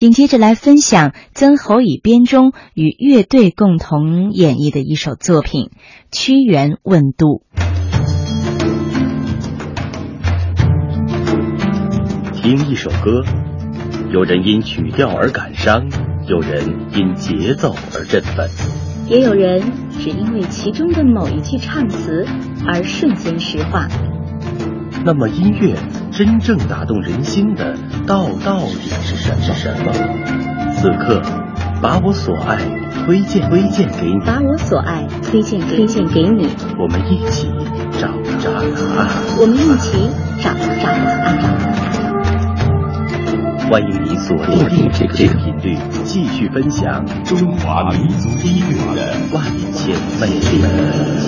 紧接着来分享曾侯乙编钟与乐队共同演绎的一首作品《屈原问渡》。听一首歌，有人因曲调而感伤，有人因节奏而振奋，也有人只因为其中的某一句唱词而瞬间石化。那么，音乐真正打动人心的，道到底是什么？是什么？此刻，把我所爱推荐推荐给你，把我所爱推荐推荐给你，我们一起找找答案，我们一起找找答案。欢迎你锁定这个这个频率，继续分享中华民族音乐的万千魅力。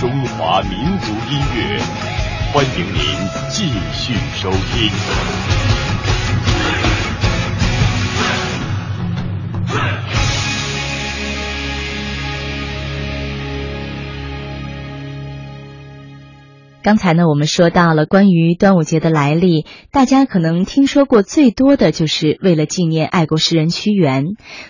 中华民族音乐欢迎您继续收听。刚才呢，我们说到了关于端午节的来历，大家可能听说过最多的就是为了纪念爱国诗人屈原。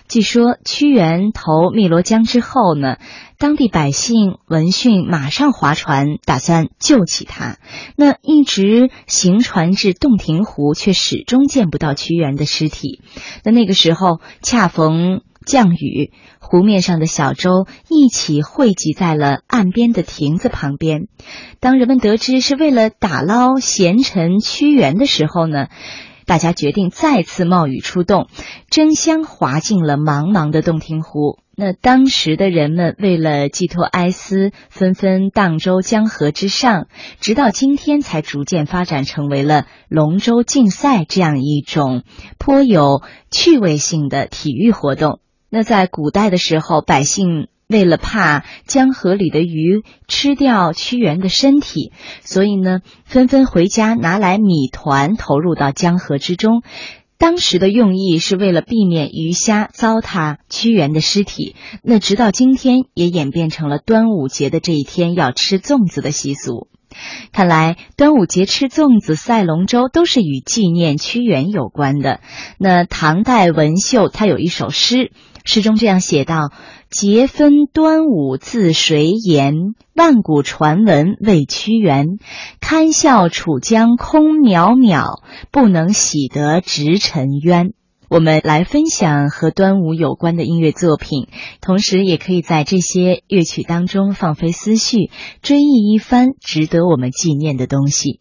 据说屈原投汨罗江之后呢，当地百姓闻讯马上划船，打算救起他。那一直行船至洞庭湖，却始终见不到屈原的尸体。那那个时候恰逢。降雨，湖面上的小舟一起汇集在了岸边的亭子旁边。当人们得知是为了打捞贤臣屈原的时候呢，大家决定再次冒雨出动，争相划进了茫茫的洞庭湖。那当时的人们为了寄托哀思，纷纷荡舟江河之上，直到今天才逐渐发展成为了龙舟竞赛这样一种颇有趣味性的体育活动。那在古代的时候，百姓为了怕江河里的鱼吃掉屈原的身体，所以呢，纷纷回家拿来米团投入到江河之中。当时的用意是为了避免鱼虾糟蹋屈原的尸体。那直到今天，也演变成了端午节的这一天要吃粽子的习俗。看来端午节吃粽子、赛龙舟都是与纪念屈原有关的。那唐代文秀他有一首诗。诗中这样写道：“节分端午自谁言？万古传闻为屈原。堪笑楚江空渺渺，不能洗得直臣冤。”我们来分享和端午有关的音乐作品，同时也可以在这些乐曲当中放飞思绪，追忆一番值得我们纪念的东西。